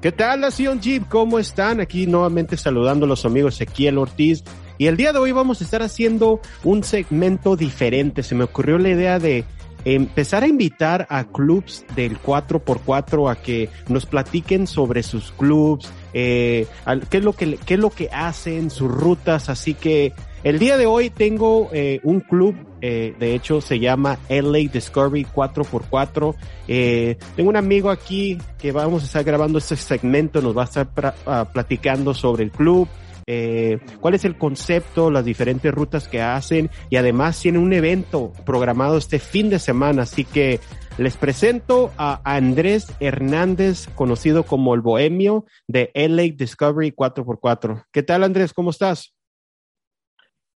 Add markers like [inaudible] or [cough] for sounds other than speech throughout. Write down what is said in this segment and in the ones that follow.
¿Qué tal, Nación Jeep? ¿Cómo están? Aquí nuevamente saludando a los amigos Ezequiel Ortiz. Y el día de hoy vamos a estar haciendo un segmento diferente. Se me ocurrió la idea de empezar a invitar a clubs del 4x4 a que nos platiquen sobre sus clubs, eh, qué, es lo que, qué es lo que hacen, sus rutas. Así que el día de hoy tengo eh, un club, eh, de hecho se llama LA Discovery 4x4. Eh, tengo un amigo aquí que vamos a estar grabando este segmento, nos va a estar ah, platicando sobre el club, eh, cuál es el concepto, las diferentes rutas que hacen y además tiene un evento programado este fin de semana, así que les presento a Andrés Hernández, conocido como el Bohemio de LA Discovery 4x4. ¿Qué tal Andrés? ¿Cómo estás?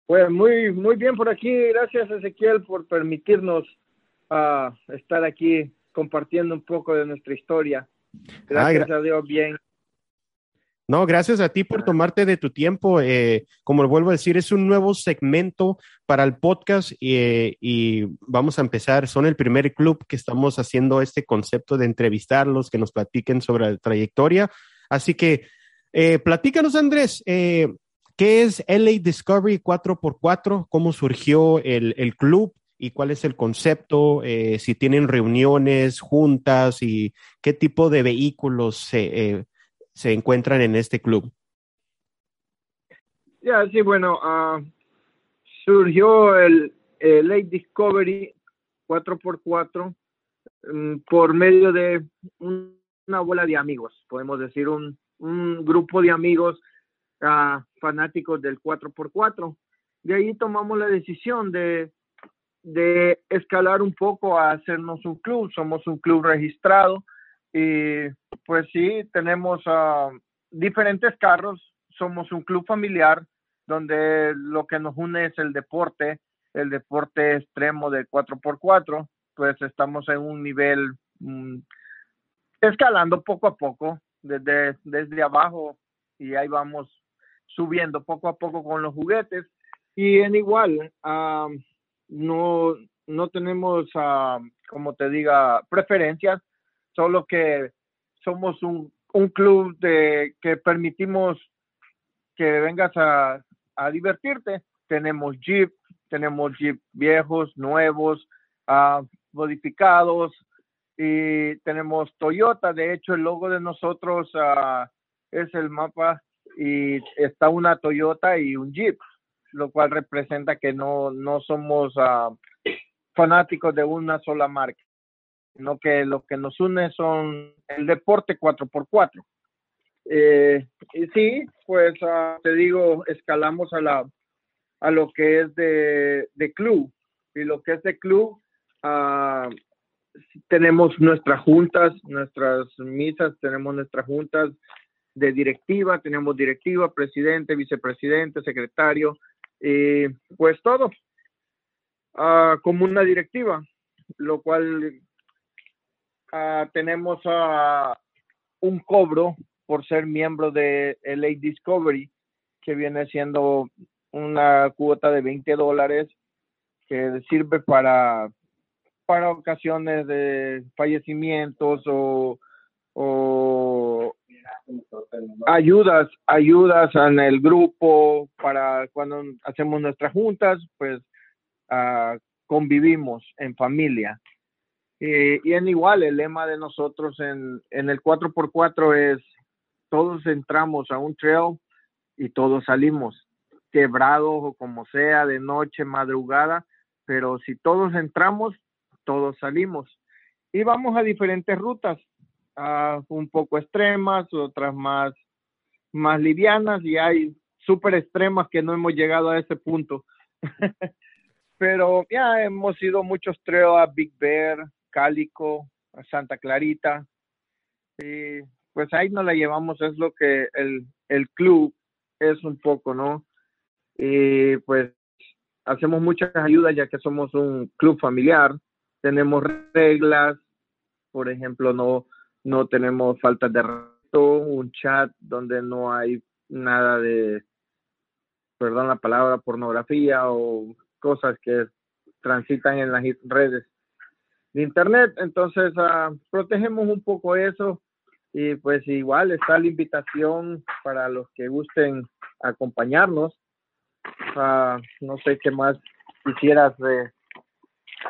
Pues muy, muy bien por aquí. Gracias, Ezequiel, por permitirnos uh, estar aquí compartiendo un poco de nuestra historia. Gracias a Dios, bien. No, gracias a ti por tomarte de tu tiempo. Eh, como lo vuelvo a decir, es un nuevo segmento para el podcast y, y, vamos a empezar. Son el primer club que estamos haciendo este concepto de entrevistarlos, que nos platiquen sobre la trayectoria. Así que eh, platícanos, Andrés, eh, ¿Qué es LA Discovery 4x4? ¿Cómo surgió el, el club? ¿Y cuál es el concepto? Eh, si tienen reuniones, juntas y qué tipo de vehículos se, eh, se encuentran en este club. Ya, sí, bueno, uh, surgió el, LA Discovery 4x4 um, por medio de un, una bola de amigos, podemos decir, un, un grupo de amigos fanáticos del 4x4. De ahí tomamos la decisión de, de escalar un poco a hacernos un club. Somos un club registrado y pues sí, tenemos uh, diferentes carros. Somos un club familiar donde lo que nos une es el deporte, el deporte extremo del 4x4. Pues estamos en un nivel mm, escalando poco a poco, desde, desde abajo y ahí vamos subiendo poco a poco con los juguetes. Y en igual, no, no tenemos, como te diga, preferencias, solo que somos un, club de que permitimos que vengas a, divertirte. Tenemos Jeep, tenemos Jeep viejos, nuevos, modificados, y tenemos Toyota. De hecho, el logo de nosotros uh, es el mapa y está una Toyota y un Jeep, lo cual representa que no, no somos uh, fanáticos de una sola marca, sino que lo que nos une son el deporte 4x4. Eh, y sí, pues uh, te digo, escalamos a, la, a lo que es de, de club, y lo que es de club, uh, tenemos nuestras juntas, nuestras misas, tenemos nuestras juntas de directiva, tenemos directiva, presidente, vicepresidente, secretario, eh, pues todo uh, como una directiva, lo cual uh, tenemos uh, un cobro por ser miembro de LA Discovery, que viene siendo una cuota de 20 dólares que sirve para, para ocasiones de fallecimientos o, o ayudas, ayudas en el grupo para cuando hacemos nuestras juntas, pues uh, convivimos en familia. Eh, y en igual, el lema de nosotros en, en el 4x4 es, todos entramos a un trail y todos salimos, quebrados o como sea, de noche, madrugada, pero si todos entramos, todos salimos. Y vamos a diferentes rutas un poco extremas, otras más, más livianas y hay súper extremas que no hemos llegado a ese punto. [laughs] Pero ya hemos ido muchos trails a Big Bear, Cálico, Santa Clarita. Y pues ahí nos la llevamos, es lo que el, el club es un poco, ¿no? Y pues hacemos muchas ayudas ya que somos un club familiar, tenemos reglas, por ejemplo, no, no tenemos faltas de reto, un chat donde no hay nada de, perdón la palabra, pornografía o cosas que transitan en las redes de internet. Entonces, uh, protegemos un poco eso. Y pues igual está la invitación para los que gusten acompañarnos. Uh, no sé qué más quisieras de,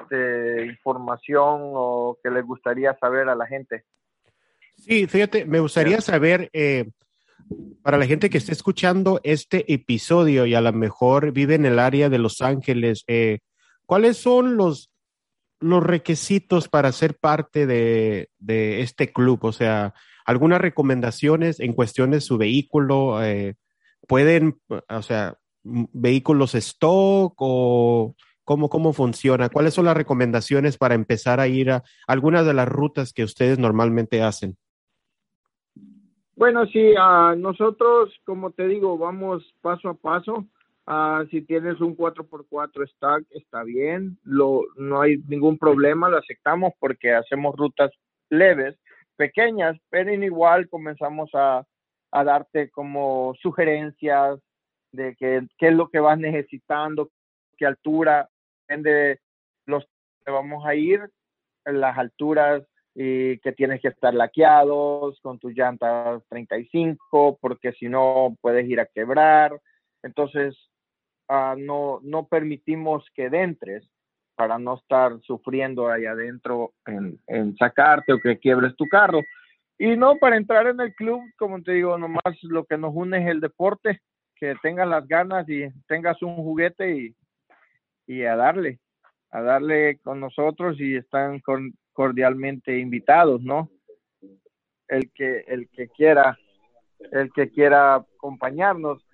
de información o que les gustaría saber a la gente. Sí, fíjate, me gustaría saber, eh, para la gente que esté escuchando este episodio y a lo mejor vive en el área de Los Ángeles, eh, ¿cuáles son los, los requisitos para ser parte de, de, este club? O sea, algunas recomendaciones en cuestión de su vehículo, eh, pueden, o sea, vehículos stock o cómo, cómo funciona, cuáles son las recomendaciones para empezar a ir a algunas de las rutas que ustedes normalmente hacen. Bueno, sí, uh, nosotros, como te digo, vamos paso a paso. Uh, si tienes un 4x4 stack, está bien, lo, no hay ningún problema, lo aceptamos porque hacemos rutas leves, pequeñas, pero igual comenzamos a, a darte como sugerencias de qué es lo que vas necesitando, qué altura, depende los que vamos a ir, las alturas y que tienes que estar laqueados con tus llantas 35 porque si no puedes ir a quebrar. Entonces, uh, no, no permitimos que entres para no estar sufriendo ahí adentro en, en, sacarte o que quiebres tu carro. Y no, para entrar en el club, como te digo, nomás lo que nos une es el deporte, que tengas las ganas y tengas un juguete y, y a darle, a darle con nosotros y están con, cordialmente invitados, ¿no? El que, el que quiera, el que quiera acompañarnos.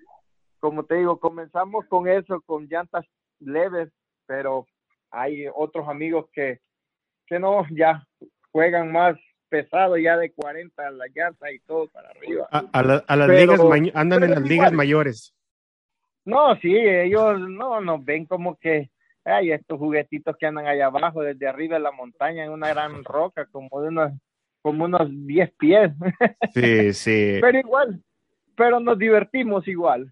Como te digo, comenzamos con eso, con llantas leves, pero hay otros amigos que, que no, ya juegan más pesado, ya de 40 la llanta y todo para arriba. A, a, la, a las pero, ligas, andan en las igual. ligas mayores. No, sí, ellos no nos ven como que hay estos juguetitos que andan allá abajo, desde arriba de la montaña, en una gran roca, como de unos, como unos 10 pies. Sí, sí. [laughs] Pero igual, pero nos divertimos igual.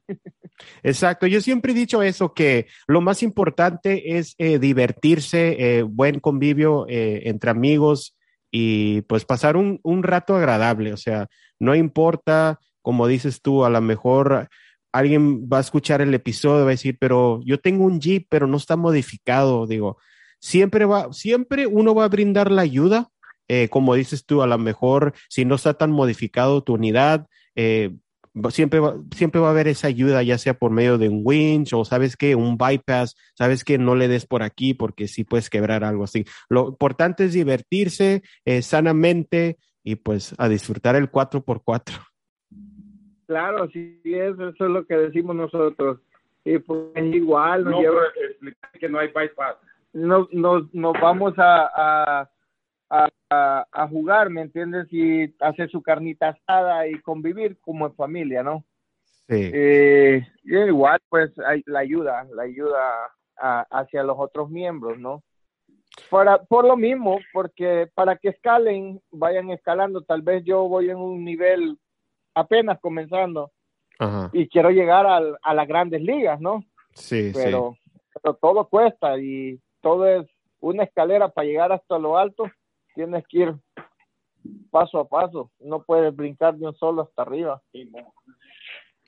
Exacto, yo siempre he dicho eso, que lo más importante es eh, divertirse, eh, buen convivio eh, entre amigos y pues pasar un, un rato agradable, o sea, no importa, como dices tú, a lo mejor alguien va a escuchar el episodio va a decir, pero yo tengo un Jeep, pero no está modificado. Digo, siempre va, siempre uno va a brindar la ayuda. Eh, como dices tú, a lo mejor si no está tan modificado tu unidad, eh, siempre, va, siempre va a haber esa ayuda, ya sea por medio de un winch o sabes que un bypass, sabes que no le des por aquí porque sí puedes quebrar algo así. Lo importante es divertirse eh, sanamente y pues a disfrutar el 4x4. Claro, sí es, eso es lo que decimos nosotros. Y pues igual nos no, lleva... que no hay bypass. Nos, nos, nos vamos a, a, a, a, jugar, ¿me entiendes? Y hacer su carnita asada y convivir como en familia, ¿no? Sí. Eh, y igual, pues, hay, la ayuda, la ayuda hacia los otros miembros, ¿no? Para, por lo mismo, porque para que escalen, vayan escalando, tal vez yo voy en un nivel apenas comenzando Ajá. y quiero llegar al, a las grandes ligas, ¿no? Sí, pero, sí. pero todo cuesta y todo es una escalera para llegar hasta lo alto, tienes que ir paso a paso, no puedes brincar de un solo hasta arriba.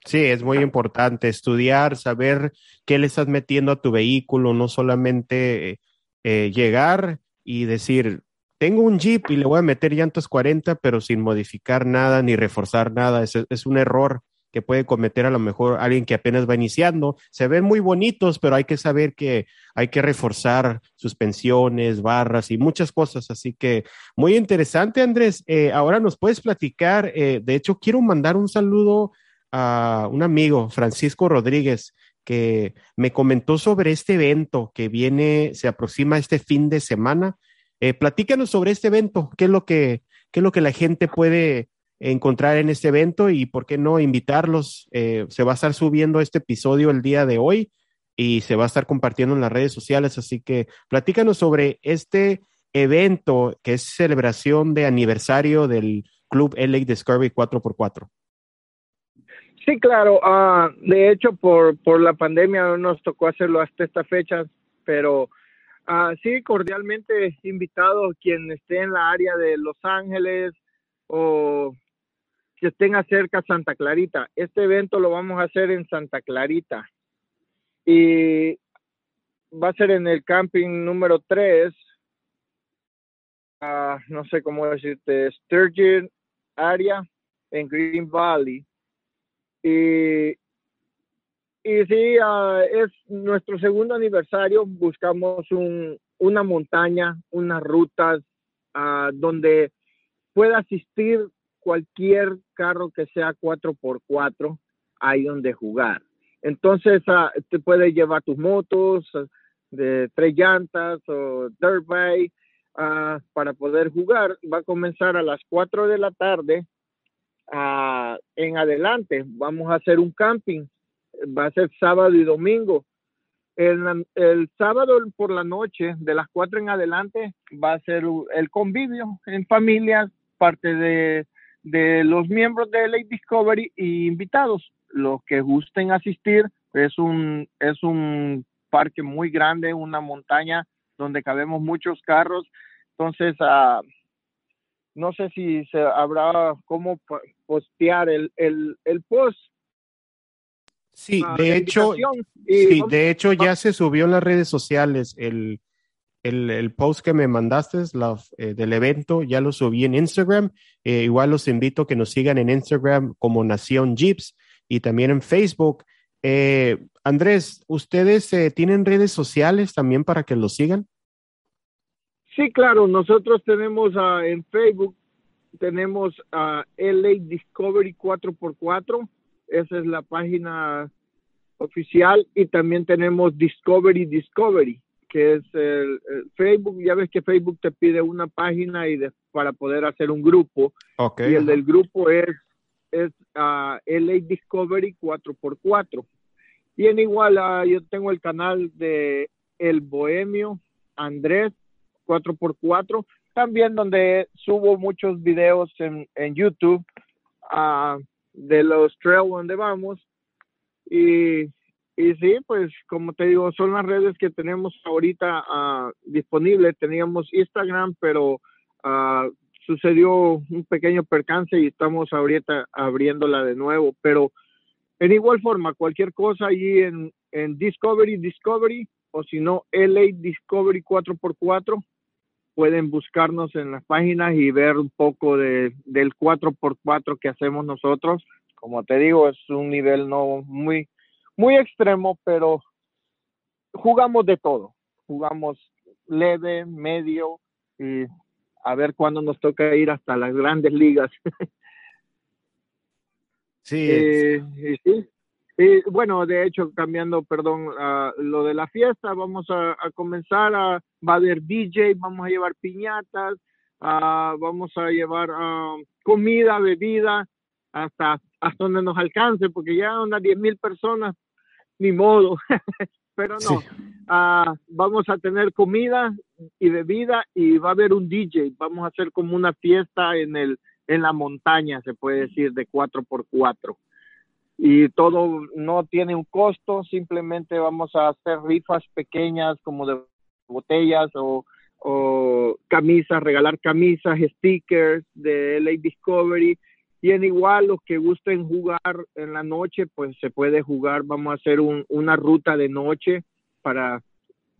Sí, es muy importante estudiar, saber qué le estás metiendo a tu vehículo, no solamente eh, llegar y decir, tengo un Jeep y le voy a meter llantas 40, pero sin modificar nada ni reforzar nada. Es, un error que puede cometer a lo mejor alguien que apenas va iniciando. Se ven muy bonitos, pero hay que saber que hay que reforzar suspensiones, barras y muchas cosas. Así que muy interesante, Andrés. Eh, ahora nos puedes platicar. Eh, de hecho, quiero mandar un saludo a un amigo, Francisco Rodríguez, que me comentó sobre este evento que viene, se aproxima este fin de semana eh, platícanos sobre este evento, qué es lo que, qué es lo que la gente puede encontrar en este evento y por qué no invitarlos. Eh, se va a estar subiendo este episodio el día de hoy y se va a estar compartiendo en las redes sociales, así que platícanos sobre este evento que es celebración de aniversario del Club LA Discovery 4x4. Sí, claro. Uh, de hecho, por, por la pandemia no nos tocó hacerlo hasta esta fecha, pero Uh, sí, cordialmente invitado quien esté en la área de Los Ángeles, o que estén cerca Santa Clarita. Este evento lo vamos a hacer en Santa Clarita y va a ser en el camping número 3, ah, no sé cómo decirte, Sturgeon Area en Green Valley. Y, y sí, ah, es nuestro segundo aniversario. Buscamos un, una montaña, unas rutas uh, donde pueda asistir cualquier carro que sea 4x4, hay donde jugar. Entonces, uh, te puedes llevar tus motos de tres llantas o dirt bike para poder jugar. Va a comenzar a las 4 de la tarde en adelante. Vamos a hacer un camping. Va a ser sábado y domingo el, el, sábado por la noche, de las 4 en adelante, va a ser el convivio en familia, parte de, de los miembros de Lake Discovery y invitados. Los que gusten asistir, es un, es un parque muy grande, una montaña donde cabemos muchos carros. Entonces, uh, no sé si se habrá cómo postear el, el, el post Sí, de hecho, sí, de hecho ya se subió en las redes sociales el, el, el post que me mandaste la, eh, del evento, ya lo subí en Instagram. Eh, igual los invito a que nos sigan en Instagram como Nación Jeeps y también en Facebook. Eh, Andrés, ¿ustedes tienen redes sociales también para que los sigan? Sí, claro, nosotros tenemos uh, en Facebook, tenemos a LA Discovery 4x4 esa es la página oficial y también tenemos Discovery Discovery, que es el, Facebook. Ya ves que Facebook te pide una página y para poder hacer un grupo. Okay, y el del grupo es, es uh, LA Discovery 4x4. Y en igual, uh, yo tengo el canal de El Bohemio Andrés 4x4, también donde subo muchos videos en, en YouTube. Uh, de los trails donde vamos. Y, y sí, pues como te digo, son las redes que tenemos ahorita uh, disponibles. Teníamos Instagram, pero uh, sucedió un pequeño percance y estamos ahorita abriéndola de nuevo. Pero en igual forma, cualquier cosa allí en, en Discovery, Discovery, o si no, LA Discovery 4x4, pueden buscarnos en las páginas y ver un poco de, del 4x4 que hacemos nosotros. Como te digo, es un nivel no muy, muy extremo, pero jugamos de todo. Jugamos leve, medio y a ver cuándo nos toca ir hasta las grandes ligas. [laughs] sí, eh, sí. Y bueno, de hecho, cambiando, perdón, uh, lo de la fiesta, vamos a, a, comenzar a, va a haber DJ, vamos a llevar piñatas, uh, vamos a llevar uh, comida, bebida, hasta, hasta donde nos alcance, porque ya unas 10 mil personas, ni modo, [laughs] pero no, sí. vamos a tener comida y bebida y va a haber un DJ, vamos a hacer como una fiesta en, el, en la montaña, se puede decir, de 4x4 y todo no tiene un costo, simplemente vamos a hacer rifas pequeñas como de botellas o, camisas, regalar camisas, stickers de LA Discovery. Y en igual los que gusten jugar en la noche, pues se puede jugar, vamos a hacer un, una ruta de noche para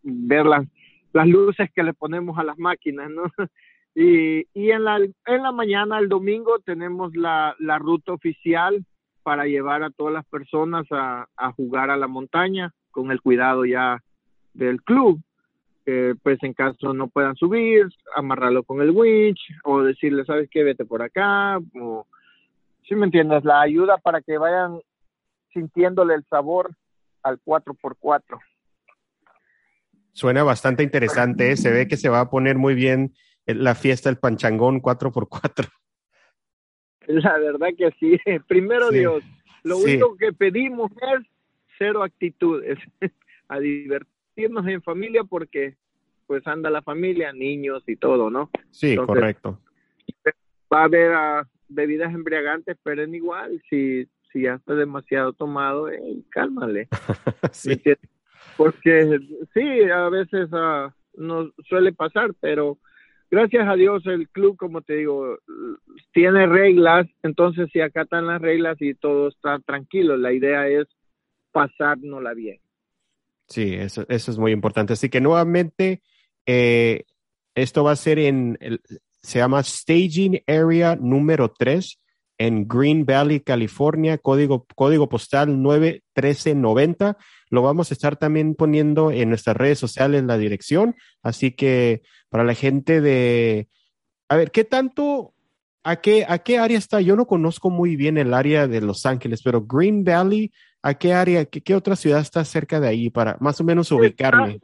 ver las, las luces que le ponemos a las máquinas, ¿no? [laughs] Y, y en, la, en la mañana, el domingo, tenemos la, la ruta oficial para llevar a todas las personas a, jugar a la montaña con el cuidado ya del club. Eh, pues en caso no puedan subir, amarrarlo con el winch o decirle, ¿sabes qué? Vete por acá. O, si ¿sí me entiendes, la ayuda para que vayan sintiéndole el sabor al 4x4. Suena bastante interesante, ¿eh? se ve que se va a poner muy bien la fiesta del Panchangón 4x4. [laughs] La verdad que sí. [laughs] Primero sí. Dios, lo sí. único que pedimos es cero actitudes, [laughs] a divertirnos en familia porque pues anda la familia, niños y todo, ¿no? Sí, Entonces, correcto. Va a haber uh, bebidas embriagantes, pero igual, si, si ya está demasiado tomado, eh, cálmale. sí. Porque sí, a veces uh, nos suele pasar, pero gracias a Dios el club, como te digo, tiene reglas, entonces si acatan las reglas y todo está tranquilo, la idea es pasárnosla bien. Sí, eso, es muy importante. Así que nuevamente, eh, esto va a ser en, se llama Staging Area número 3 en Green Valley, California, código, código postal 91390. Lo vamos a estar también poniendo en nuestras redes sociales la dirección. Así que para la gente de, a ver, ¿qué tanto, a qué, a qué área está? Yo no conozco muy bien el área de Los Ángeles, pero Green Valley, ¿a qué área, qué, qué otra ciudad está cerca de ahí para más o menos ubicarme?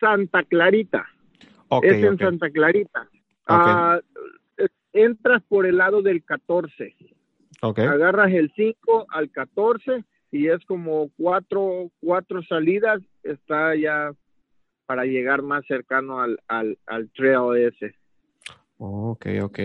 Santa Clarita. Okay, es en okay. Santa Clarita. Ok. Uh, entras por el lado del 14. Okay. Agarras el 5 al 14 y es como cuatro, cuatro salidas. Está ya para llegar más cercano al, al, al trail ese. Ok, ok.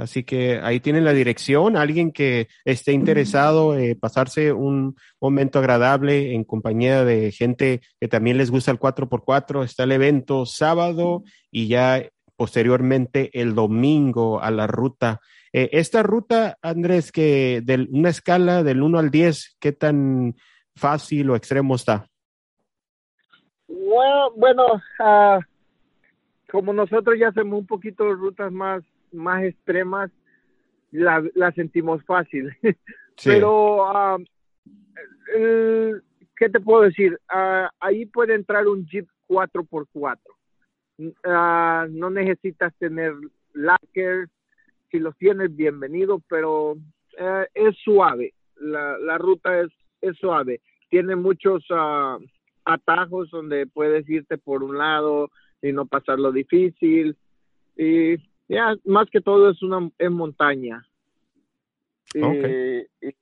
Así que ahí tienen la dirección. Alguien que esté interesado en eh, pasarse un momento agradable en compañía de gente que también les gusta el 4x4. Está el evento sábado y ya posteriormente el domingo a la ruta. Eh, esta ruta, Andrés, que de una escala del 1 al 10, ¿qué tan fácil o extremo está? Bueno, bueno uh, como nosotros ya hacemos un poquito de rutas más, más extremas, la, la sentimos fácil. [laughs] Sí. Pero, uh, el, ¿qué te puedo decir? Uh, ahí puede entrar un Jeep 4x4. Uh, no necesitas tener lockers, si los tienes, bienvenido, pero uh, es suave, la, la ruta es, es, suave, tiene muchos uh, atajos donde puedes irte por un lado y no pasar lo difícil, y ya, más que todo es una es montaña. Okay. Y,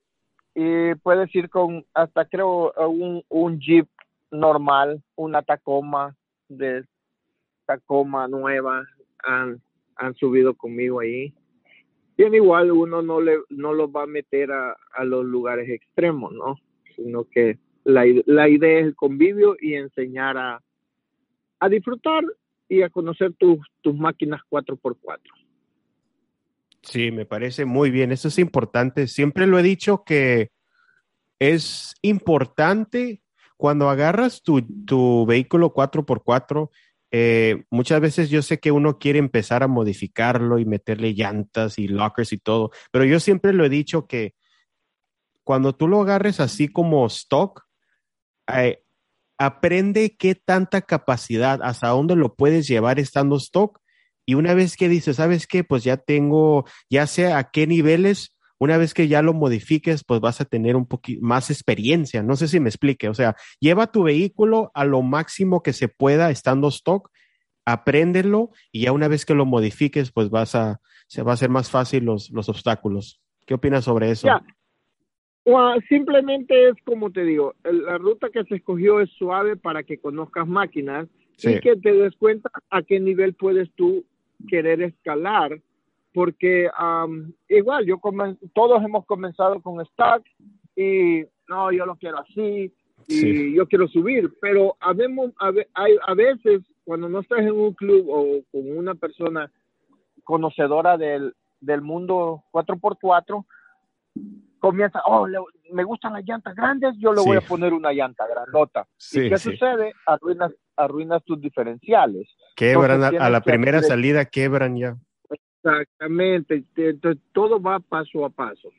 y, puedes ir con hasta creo un, un Jeep normal, una Tacoma de Tacoma nueva han, han subido conmigo ahí. Bien, igual uno no le no los va a meter a, a los lugares extremos, ¿no? Sino que la, la idea es el convivio y enseñar a, a disfrutar y a conocer tus, tus máquinas 4x4. Sí, me parece muy bien. Eso es importante. Siempre lo he dicho que es importante cuando agarras tu, tu vehículo 4x4 eh, muchas veces yo sé que uno quiere empezar a modificarlo y meterle llantas y lockers y todo, pero yo siempre lo he dicho que cuando tú lo agarres así como stock, eh, aprende qué tanta capacidad, hasta dónde lo puedes llevar estando stock. Y una vez que dices, ¿sabes qué? Pues ya tengo, ya sé a qué niveles, una vez que ya lo modifiques, pues vas a tener un poquito más experiencia. No sé si me explique. O sea, lleva tu vehículo a lo máximo que se pueda estando stock, apréndelo y ya una vez que lo modifiques, pues vas a, se va a hacer más fácil los, los obstáculos. ¿Qué opinas sobre eso? Ya. Well, simplemente es como te digo, la ruta que se escogió es suave para que conozcas máquinas sí. y que te des cuenta a qué nivel puedes tú querer escalar porque um, igual yo todos hemos comenzado con stack y no yo lo quiero así y sí. yo quiero subir pero habemos a, a veces cuando no estás en un club o con una persona conocedora del, del mundo 4x4 comienza oh le, me gustan las llantas grandes yo le sí. voy a poner una llanta grandota y qué sucede arruinas arruinas tus diferenciales. Quebran a, a la primera hacer... salida quebran ya Exactamente, entonces todo va paso a paso,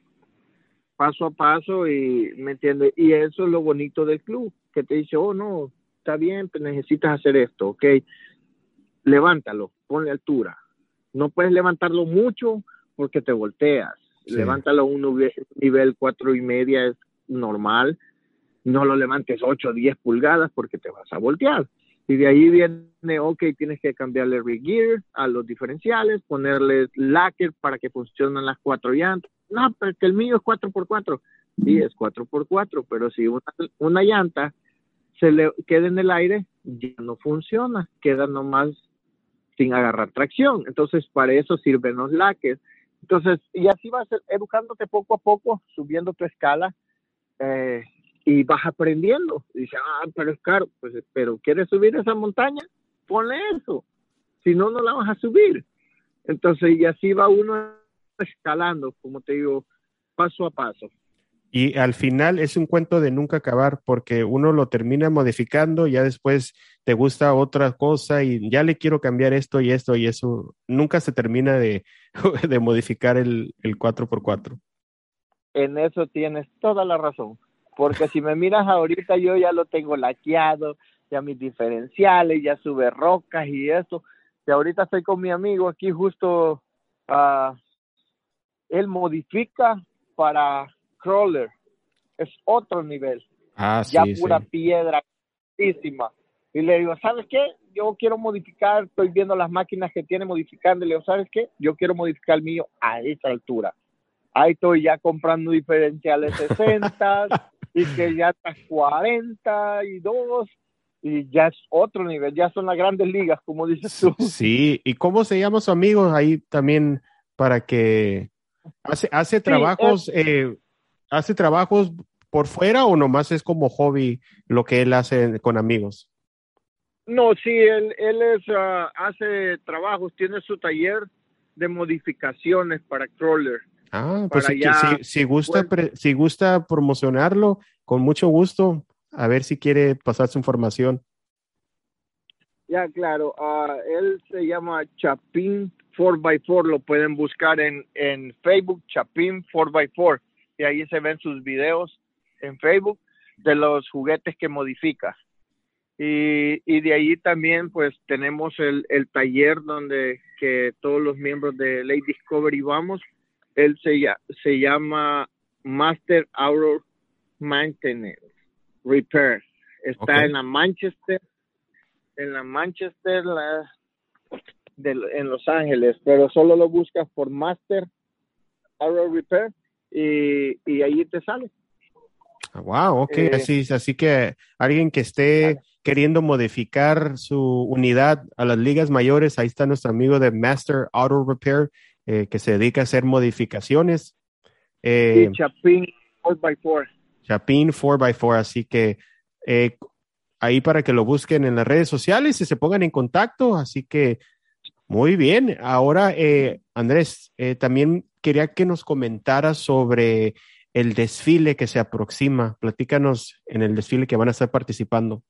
paso a paso y me entiende y eso es lo bonito del club, que te dice, oh no, está bien, pues necesitas hacer esto, ok, levántalo, ponle altura, no puedes levantarlo mucho porque te volteas, sí. levántalo a un nivel cuatro y media es normal, no lo levantes 8 o 10 pulgadas porque te vas a voltear. Y de ahí viene, ok, tienes que cambiarle rig gear a los diferenciales, ponerle lacquer para que funcionen las cuatro llantas. No, porque el mío es 4x4. Sí, es 4x4, pero si una, una llanta se le queda en el aire, ya no funciona, queda nomás sin agarrar tracción. Entonces, para eso sirven los laques. Entonces, y así vas educándote poco a poco, subiendo tu escala. Eh, y vas aprendiendo. Y dice, ah, pero es caro. Pues, pero ¿quieres subir esa montaña? Ponle eso. si no, no la vas a subir. Entonces, y así va uno escalando, como te digo, paso a paso. Y al final es un cuento de nunca acabar porque uno lo termina modificando, ya después te gusta otra cosa y ya le quiero cambiar esto y esto y eso. Nunca se termina de, [laughs] de modificar el, el 4x4. En eso tienes toda la razón. Porque si me miras ahorita, yo ya lo tengo laqueado, ya mis diferenciales, ya sube rocas y eso. Y ahorita estoy con mi amigo aquí justo, uh, él modifica para crawler. Es otro nivel. Ah, ya sí, pura sí. piedra. Y le digo, ¿sabes qué? Yo quiero modificar, estoy viendo las máquinas que tiene modificando. Y le digo, ¿sabes qué? Yo quiero modificar el mío a esa altura. Ahí estoy ya comprando diferenciales [laughs] 60 y que ya está 42 y ya es otro nivel, ya son las grandes ligas, como dices tú. Sí, ¿y cómo se llama su amigo ahí también para que hace, hace trabajos, eh, hace trabajos por fuera o nomás es como hobby lo que él hace con amigos? No, sí, él, él es, uh, hace trabajos, tiene su taller de modificaciones para crawler. Ah, pues si, si, si gusta, pre- si gusta promocionarlo, con mucho gusto, a ver si quiere pasar su información. Ya, claro, uh, él se llama Chapín 4x4, lo pueden buscar en, en Facebook, Chapín 4x4, y ahí se ven sus videos en Facebook de los juguetes que modifica. Y, y de ahí también pues tenemos el, el taller donde que todos los miembros de Late Discovery vamos. Él se, se llama Master Auto Maintenance Repair. Está en la Manchester, en la Manchester, la, de, en Los Ángeles, pero solo lo buscas por Master Auto Repair y, y ahí te sale. Ah, Wow, ok, Eh, así, así que alguien que esté queriendo modificar su unidad a las ligas mayores, ahí está nuestro amigo de Master Auto Repair, eh, que se dedica a hacer modificaciones. Eh, y Chapín 4x4. Chapín 4x4, así que eh, ahí para que lo busquen en las redes sociales y se pongan en contacto, así que muy bien. Ahora, eh, Andrés, eh, también quería que nos comentaras sobre el desfile que se aproxima. Platícanos en el desfile que van a estar participando.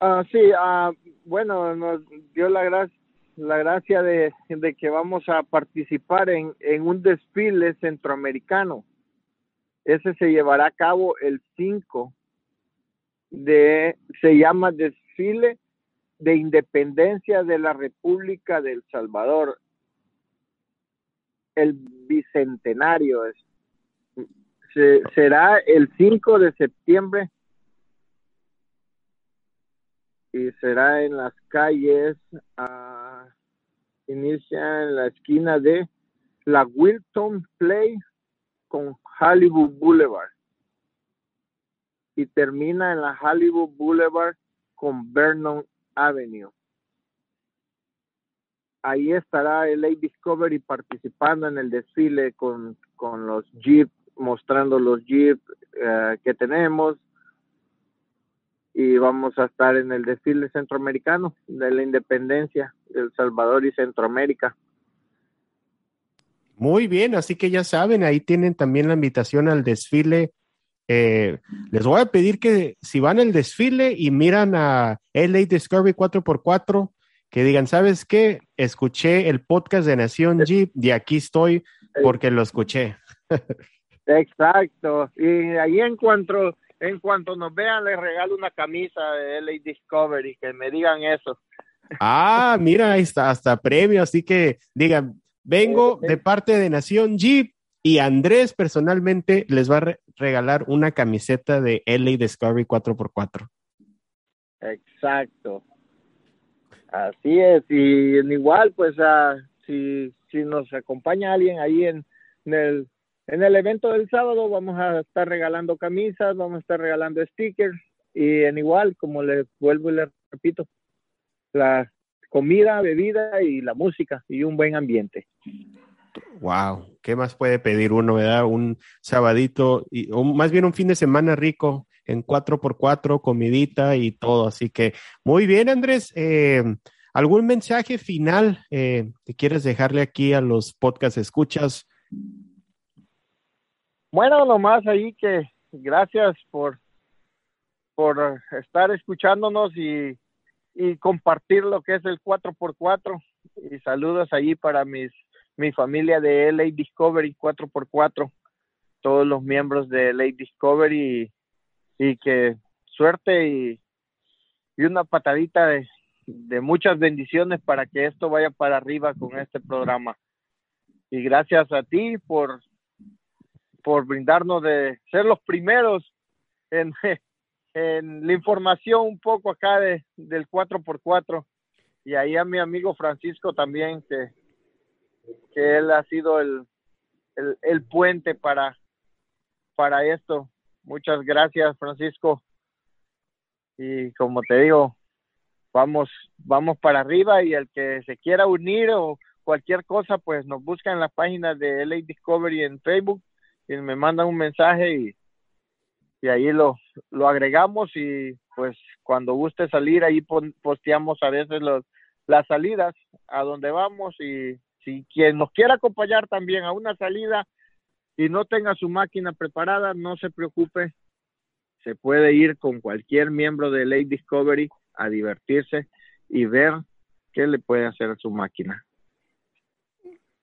Ah, sí, ah, bueno, nos dio la, gra la gracia de, que vamos a participar en, un desfile centroamericano. Ese se llevará a cabo el 5 de, se llama Desfile de Independencia de la República del Salvador. El bicentenario es, se, será el 5 de septiembre y será en las calles, inicia en la esquina de la Wilton Play con Hollywood Boulevard. Y termina en la Hollywood Boulevard con Vernon Avenue. Ahí estará el Late Discovery participando en el desfile con, con los Jeep, mostrando los Jeep uh, que tenemos, y vamos a estar en el desfile centroamericano de la independencia. de El Salvador y Centroamérica. Muy bien, así que ya saben, ahí tienen también la invitación al desfile. Eh, les voy a pedir que si van al desfile y miran a LA Discovery 4x4, que digan, ¿sabes qué? Escuché el podcast de Nación Jeep y aquí estoy porque lo escuché. [laughs] Exacto. Y ahí en cuanto en cuanto nos vean, les regalo una camisa de LA Discovery, que me digan eso. Ah, mira, ahí está, hasta premio, así que digan, vengo de parte de Nación Jeep y Andrés personalmente les va a re regalar una camiseta de LA Discovery 4x4. Exacto. Así es, y igual, pues, uh, si, si nos acompaña alguien ahí en, en el en el evento del sábado vamos a estar regalando camisas, vamos a estar regalando stickers y en igual, como les vuelvo y les repito, la comida, bebida y la música y un buen ambiente. Wow, ¿qué más puede pedir uno, verdad? Un sabadito, y, o más bien un fin de semana rico en 4x4, comidita y todo. Así que muy bien, Andrés. Eh, ¿algún mensaje final eh, que quieres dejarle aquí a los podcast escuchas? Bueno, nomás ahí que gracias por, por estar escuchándonos y, y compartir lo que es el 4x4 y saludos ahí para mis mi familia de LA Discovery 4x4, todos los miembros de LA Discovery y, y que suerte y, y una patadita de, de muchas bendiciones para que esto vaya para arriba con este programa. Y gracias a ti por, por brindarnos de ser los primeros en, en la información un poco acá de, del 4x4. Y ahí a mi amigo Francisco también, que, que él ha sido el, el, puente para, para esto. Muchas gracias, Francisco. Y como te digo, vamos, vamos para arriba y el que se quiera unir o cualquier cosa, pues nos busca en la página de LA Discovery en Facebook y me mandan un mensaje y, y ahí lo, lo agregamos y pues cuando guste salir ahí posteamos a veces los, las salidas a donde vamos y si quien nos quiera acompañar también a una salida y no tenga su máquina preparada, no se preocupe, se puede ir con cualquier miembro de Lake Discovery a divertirse y ver qué le puede hacer a su máquina.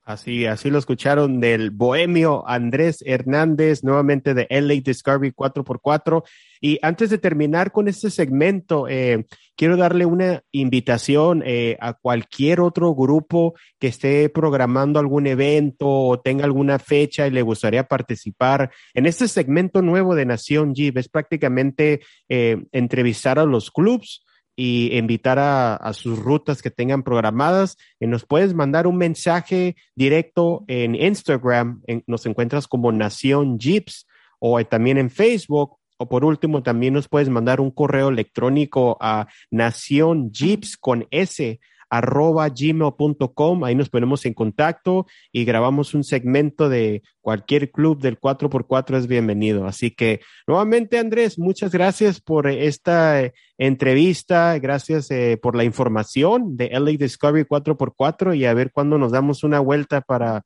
Así, así lo escucharon del bohemio Andrés Hernández, nuevamente de LA Discovery 4x4. Y antes de terminar con este segmento, eh, quiero darle una invitación eh, a cualquier otro grupo que esté programando algún evento o tenga alguna fecha y le gustaría participar en este segmento nuevo de Nación Jeep. Es prácticamente eh, entrevistar a los clubs y invitar a, sus rutas que tengan programadas. Y nos puedes mandar un mensaje directo en Instagram, nos encuentras como Nación Jeeps o también en Facebook. O por último, también nos puedes mandar un correo electrónico a Nación Jeeps con S arroba gmail.com. Ahí nos ponemos en contacto y grabamos un segmento de cualquier club del 4x4 es bienvenido. Así que nuevamente, Andrés, muchas gracias por esta eh, entrevista. Gracias eh, por la información de LA Discovery 4x4 y a ver cuándo nos damos una vuelta para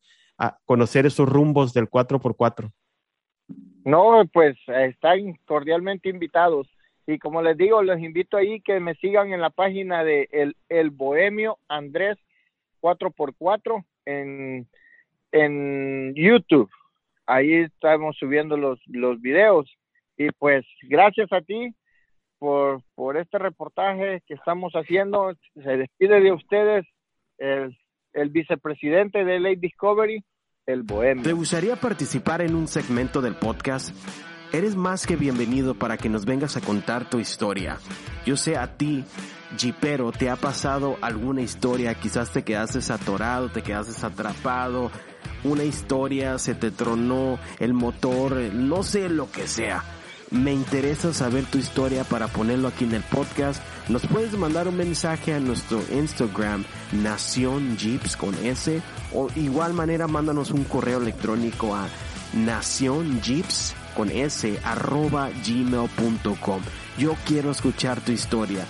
conocer esos rumbos del 4x4. No, pues están cordialmente invitados. Y como les digo, les invito ahí que me sigan en la página de El, el Bohemio Andrés 4x4 en, en YouTube. Ahí estamos subiendo los, los videos. Y pues gracias a ti por, por este reportaje que estamos haciendo. Se despide de ustedes el, el vicepresidente de Late Discovery, el Bohemio. ¿Te gustaría participar en un segmento del podcast? Eres más que bienvenido para que nos vengas a contar tu historia. Yo sé a ti, Jeepero, te ha pasado alguna historia, quizás te quedaste atorado, te quedaste atrapado, una historia, se te tronó el motor, no sé lo que sea. Me interesa saber tu historia para ponerlo aquí en el podcast. Nos puedes mandar un mensaje a nuestro Instagram, Nación Jeeps con S, o igual manera mándanos un correo electrónico a Nación Jeeps con s arroba gmail.com. Yo quiero escuchar tu historia